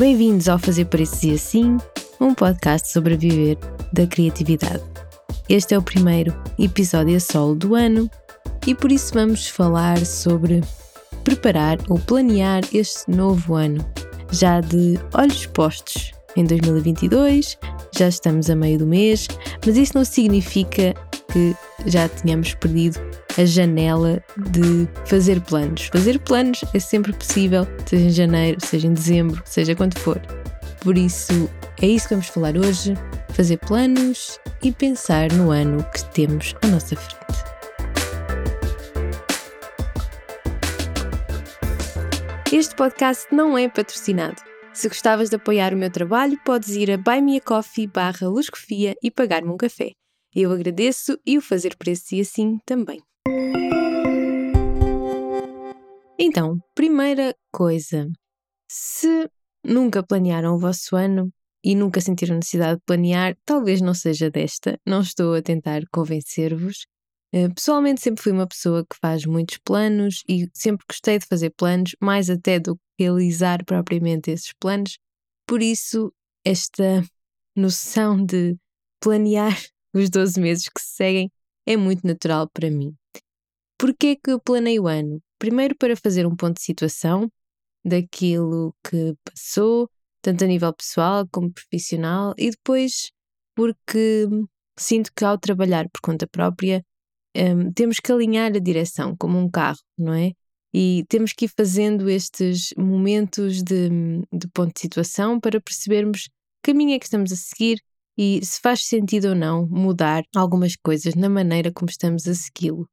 Bem-vindos ao Fazer Preços e Assim, um podcast sobre viver da criatividade. Este é o primeiro episódio a solo do ano e por isso vamos falar sobre preparar ou planear este novo ano, já de olhos postos em 2022, já estamos a meio do mês, mas isso não significa que já tínhamos perdido a janela de fazer planos. Fazer planos é sempre possível, seja em janeiro, seja em dezembro, seja quando for. Por isso, é isso que vamos falar hoje: fazer planos e pensar no ano que temos à nossa frente. Este podcast não é patrocinado. Se gostavas de apoiar o meu trabalho, podes ir a buymeacoffee barra e pagar-me um café. Eu agradeço e o fazer preço e assim também. Então, primeira coisa, se nunca planearam o vosso ano e nunca sentiram necessidade de planear, talvez não seja desta, não estou a tentar convencer-vos. Eh, pessoalmente, sempre fui uma pessoa que faz muitos planos e sempre gostei de fazer planos, mais até do que realizar propriamente esses planos. Por isso, esta noção de planear os 12 meses que se seguem é muito natural para mim. Porquê que eu planeio o ano? Primeiro para fazer um ponto de situação daquilo que passou, tanto a nível pessoal como profissional, e depois porque sinto que ao trabalhar por conta própria um, temos que alinhar a direção como um carro, não é? E temos que ir fazendo estes momentos de, de ponto de situação para percebermos que caminho é que estamos a seguir e se faz sentido ou não mudar algumas coisas na maneira como estamos a segui-lo.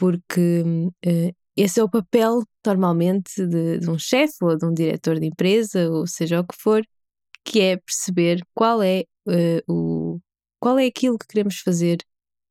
Porque uh, esse é o papel, normalmente, de, de um chefe ou de um diretor de empresa, ou seja o que for, que é perceber qual é, uh, o, qual é aquilo que queremos fazer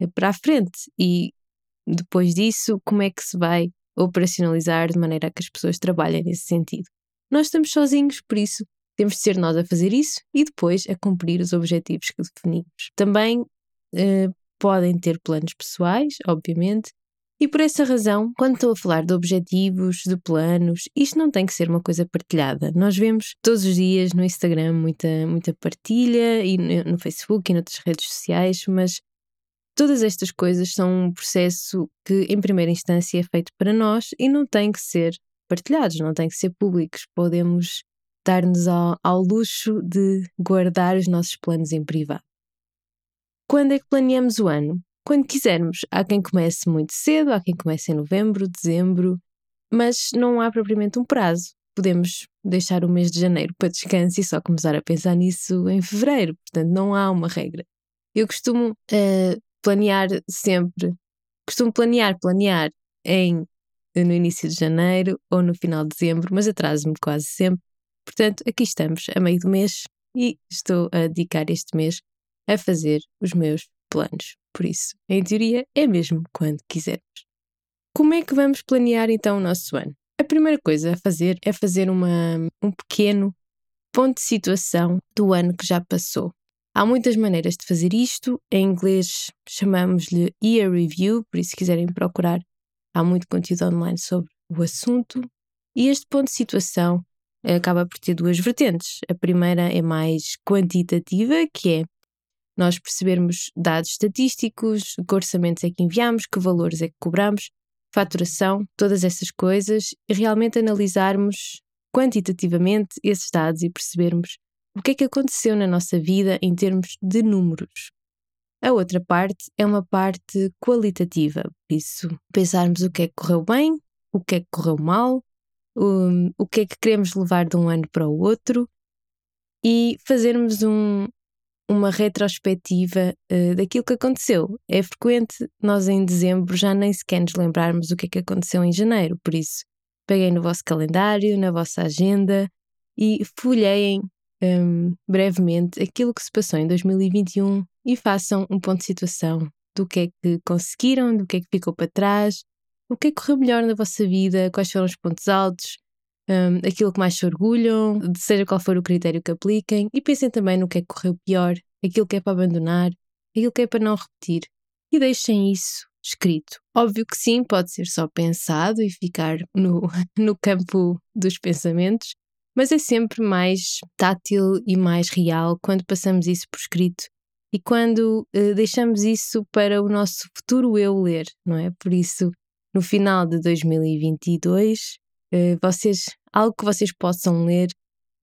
uh, para a frente e depois disso, como é que se vai operacionalizar de maneira a que as pessoas trabalhem nesse sentido. Nós estamos sozinhos, por isso temos de ser nós a fazer isso e depois a cumprir os objetivos que definimos. Também eh, podem ter planos pessoais, obviamente, e por essa razão, quando estou a falar de objetivos, de planos, isto não tem que ser uma coisa partilhada. Nós vemos todos os dias no Instagram muita, muita partilha e no Facebook e noutras redes sociais, mas todas estas coisas são um processo que, em primeira instância, é feito para nós e não tem que ser partilhados, não tem que ser públicos. Podemos dar-nos ao, ao luxo de guardar os nossos planos em privado. Quando é que planeamos o ano? Quando quisermos. Há quem comece muito cedo, há quem comece em novembro, dezembro, mas não há propriamente um prazo. Podemos deixar o mês de janeiro para descanso e só começar a pensar nisso em fevereiro, portanto, não há uma regra. Eu costumo uh, planear sempre, costumo planear, planear em, no início de janeiro ou no final de dezembro, mas atraso-me quase sempre Portanto, aqui estamos, a meio do mês, e estou a dedicar este mês a fazer os meus planos. Por isso, em teoria, é mesmo quando quisermos. Como é que vamos planear então o nosso ano? A primeira coisa a fazer é fazer uma, um pequeno ponto de situação do ano que já passou. Há muitas maneiras de fazer isto. Em inglês chamamos-lhe Year Review, por isso, se quiserem procurar, há muito conteúdo online sobre o assunto. E este ponto de situação acaba por ter duas vertentes. A primeira é mais quantitativa, que é nós percebermos dados estatísticos, que orçamentos é que enviamos, que valores é que cobramos, faturação, todas essas coisas, e realmente analisarmos quantitativamente esses dados e percebermos o que é que aconteceu na nossa vida em termos de números. A outra parte é uma parte qualitativa, por isso pensarmos o que é que correu bem, o que é que correu mal, um, o que é que queremos levar de um ano para o outro e fazermos um, uma retrospectiva uh, daquilo que aconteceu. É frequente nós em dezembro já nem sequer nos lembrarmos o que é que aconteceu em janeiro, por isso peguem no vosso calendário, na vossa agenda e folheiem um, brevemente aquilo que se passou em 2021 e façam um ponto de situação do que é que conseguiram, do que é que ficou para trás o que é que correu melhor na vossa vida, quais foram os pontos altos, um, aquilo que mais se orgulham, seja qual for o critério que apliquem, e pensem também no que é que correu pior, aquilo que é para abandonar, aquilo que é para não repetir, e deixem isso escrito. Óbvio que sim, pode ser só pensado e ficar no, no campo dos pensamentos, mas é sempre mais tátil e mais real quando passamos isso por escrito e quando uh, deixamos isso para o nosso futuro eu ler, não é? Por isso, no final de 2022, uh, eh, vocês, algo que vocês possam ler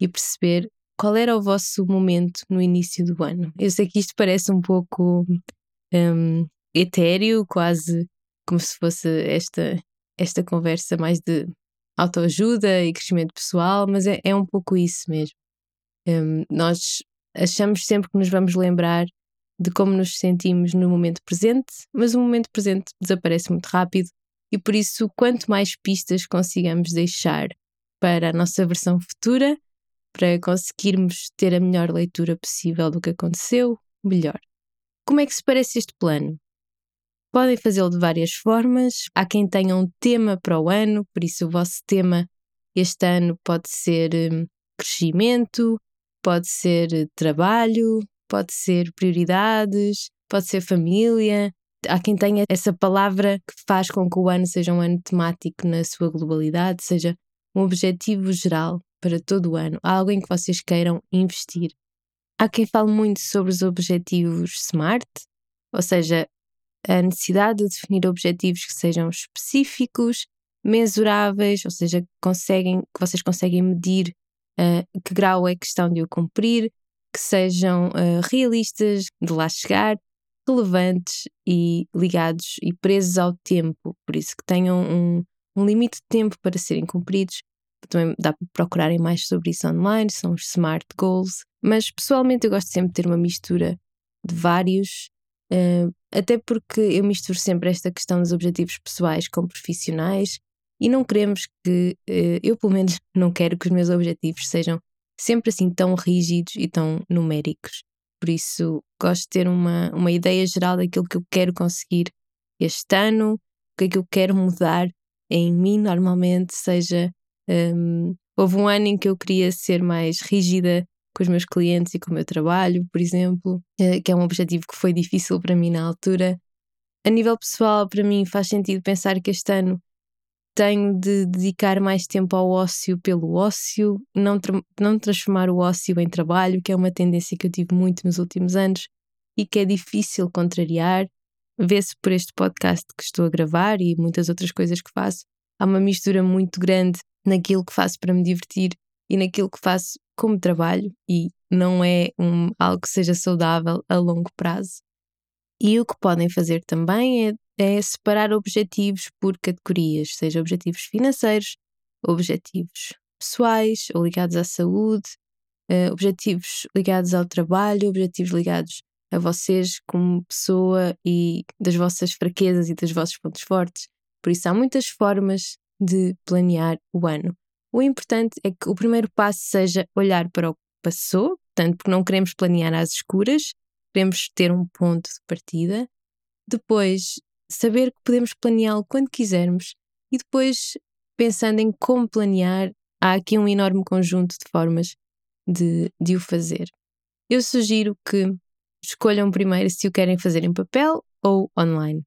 e perceber qual era o vosso momento no início do ano. Eu sei que isto parece um pouco um, etéreo, quase como se fosse esta, esta conversa mais de autoajuda e crescimento pessoal, mas é, é um pouco isso mesmo. Um, nós achamos sempre que nos vamos lembrar de como nos sentimos no momento presente, mas o momento presente desaparece muito rápido e por isso, quanto mais pistas consigamos deixar para a nossa versão futura, para conseguirmos ter a melhor leitura possível do que aconteceu, melhor. Como é que se parece este plano? Podem fazê-lo de várias formas. Há quem tenha um tema para o ano, por isso o vosso tema este ano pode ser hum, crescimento, pode ser trabalho, pode ser prioridades, pode ser família. Há quem tenha essa palavra que faz com que o ano seja um ano temático na sua globalidade, seja um objetivo geral para todo o ano, algo em que vocês queiram investir. Há quem fale muito sobre os objetivos SMART, ou seja, a necessidade de definir objetivos que sejam específicos, mensuráveis, ou seja, conseguem, que vocês conseguem medir uh, que grau é que estão de o cumprir, que sejam uh, realistas de lá chegar, relevantes e ligados e presos ao tempo, por isso que tenham um, um limite de tempo para serem cumpridos. Também dá para procurarem mais sobre isso online, são os SMART Goals. Mas pessoalmente eu gosto sempre de ter uma mistura de vários Uh, até porque eu misturo sempre esta questão dos objetivos pessoais com profissionais e não queremos que, uh, eu pelo menos não quero que os meus objetivos sejam sempre assim tão rígidos e tão numéricos. Por isso, gosto de ter uma, uma ideia geral daquilo que eu quero conseguir este ano, o que é que eu quero mudar em mim, normalmente, seja. Um, houve um ano em que eu queria ser mais rígida com os meus clientes e com o meu trabalho, por exemplo, eh, que é um objetivo que foi difícil para mim na altura. A nível pessoal, para mim faz sentido pensar que este ano tenho de dedicar mais tempo ao ócio pelo ócio, não, tra não transformar o ócio em trabalho, que é uma tendência que eu tive muito nos últimos anos e que é difícil contrariar. Vê-se por este podcast que estou a gravar e muitas outras coisas que faço. Há uma mistura muito grande naquilo que faço para me divertir e naquilo que faço como trabalho e não é um, algo que seja saudável a longo prazo. E o que podem fazer também é, é separar objetivos por categorias, seja objetivos financeiros, objetivos pessoais ou ligados à saúde, uh, objetivos ligados ao trabalho, objetivos ligados a vocês como pessoa e das vossas fraquezas e dos vossos pontos fortes. Por isso, há muitas formas de planear o ano. O importante é que o primeiro passo seja olhar para o que passou, portanto, porque não queremos planear às escuras, queremos ter um ponto de partida. Depois, saber que podemos planeá-lo quando quisermos e depois, pensando em como planear, há aqui um enorme conjunto de formas de, de o fazer. Eu sugiro que escolham primeiro se o querem fazer em papel ou online.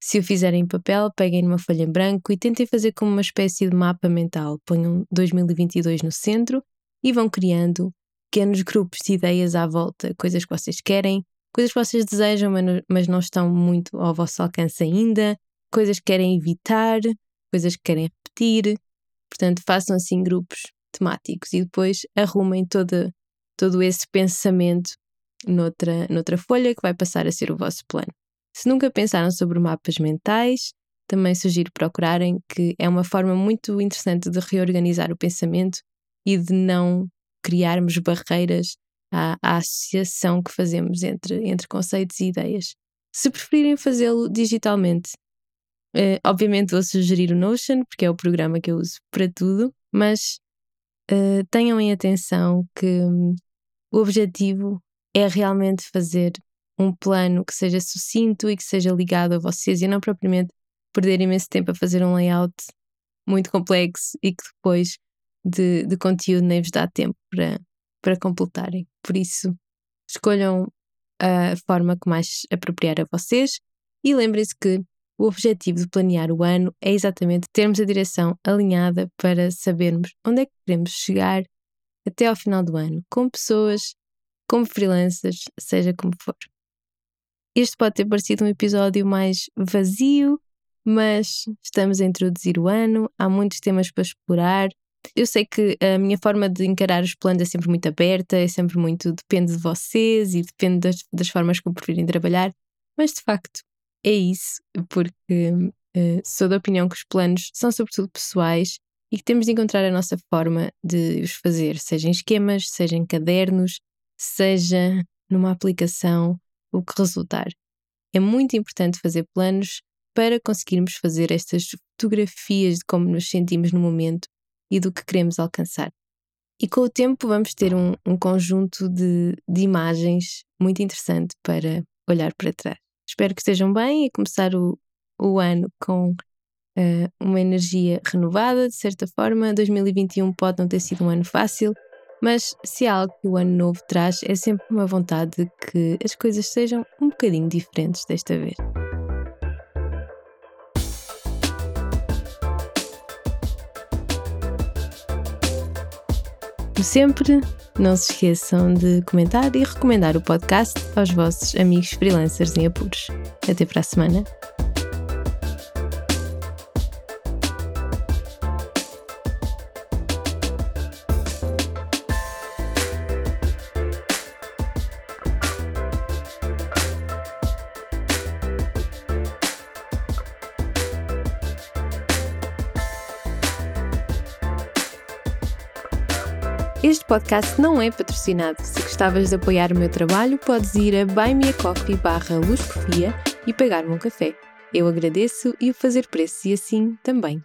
Se o fizerem em papel, peguem numa folha em branco e tentem fazer como uma espécie de mapa mental. Ponham 2022 no centro e vão criando pequenos grupos de ideias à volta, coisas que vocês querem, coisas que vocês desejam, mas não estão muito ao vosso alcance ainda, coisas que querem evitar, coisas que querem repetir. Portanto, façam assim grupos temáticos e depois arrumem todo, todo esse pensamento noutra, noutra folha que vai passar a ser o vosso plano. Se nunca pensaram sobre mapas mentais, também sugiro procurarem, que é uma forma muito interessante de reorganizar o pensamento e de não criarmos barreiras à, à associação que fazemos entre, entre conceitos e ideias. Se preferirem fazê-lo digitalmente, eh, obviamente vou sugerir o Notion, porque é o programa que eu uso para tudo, mas eh, tenham em atenção que hum, o objetivo é realmente fazer um plano que seja sucinto e que seja ligado a vocês e não propriamente perder imenso tempo a fazer um layout muito complexo e que depois de, de conteúdo nem vos dá tempo para, para completarem. Por isso, escolham a forma que mais apropriar a vocês e lembrem-se que o objetivo de planear o ano é exatamente termos a direção alinhada para sabermos onde é que queremos chegar até ao final do ano, com pessoas, como freelancers, seja como for. Este pode ter parecido um episódio mais vazio, mas estamos a introduzir o ano, há muitos temas para explorar. Eu sei que a minha forma de encarar os planos é sempre muito aberta, é sempre muito depende de vocês e depende das, das formas como preferirem trabalhar, mas de facto é isso, porque uh, sou da opinião que os planos são sobretudo pessoais e que temos de encontrar a nossa forma de os fazer, seja em esquemas, seja em cadernos, seja numa aplicação, o que resultar. É muito importante fazer planos para conseguirmos fazer estas fotografias de como nos sentimos no momento e do que queremos alcançar. E com o tempo vamos ter um, um conjunto de, de imagens muito interessante para olhar para trás. Espero que estejam bem e começar o, o ano com uh, uma energia renovada, de certa forma. 2021 pode não ter sido um ano fácil, mas se há algo que o ano novo traz, é sempre uma vontade de que as coisas sejam um bocadinho diferentes desta vez. Como sempre, não se esqueçam de comentar e recomendar o podcast aos vossos amigos freelancers em apuros. Até para a semana. Este podcast não é patrocinado. Se gostavas de apoiar o meu trabalho, podes ir a buymeacoffee e pagar-me um café. Eu agradeço e o fazer preço e assim também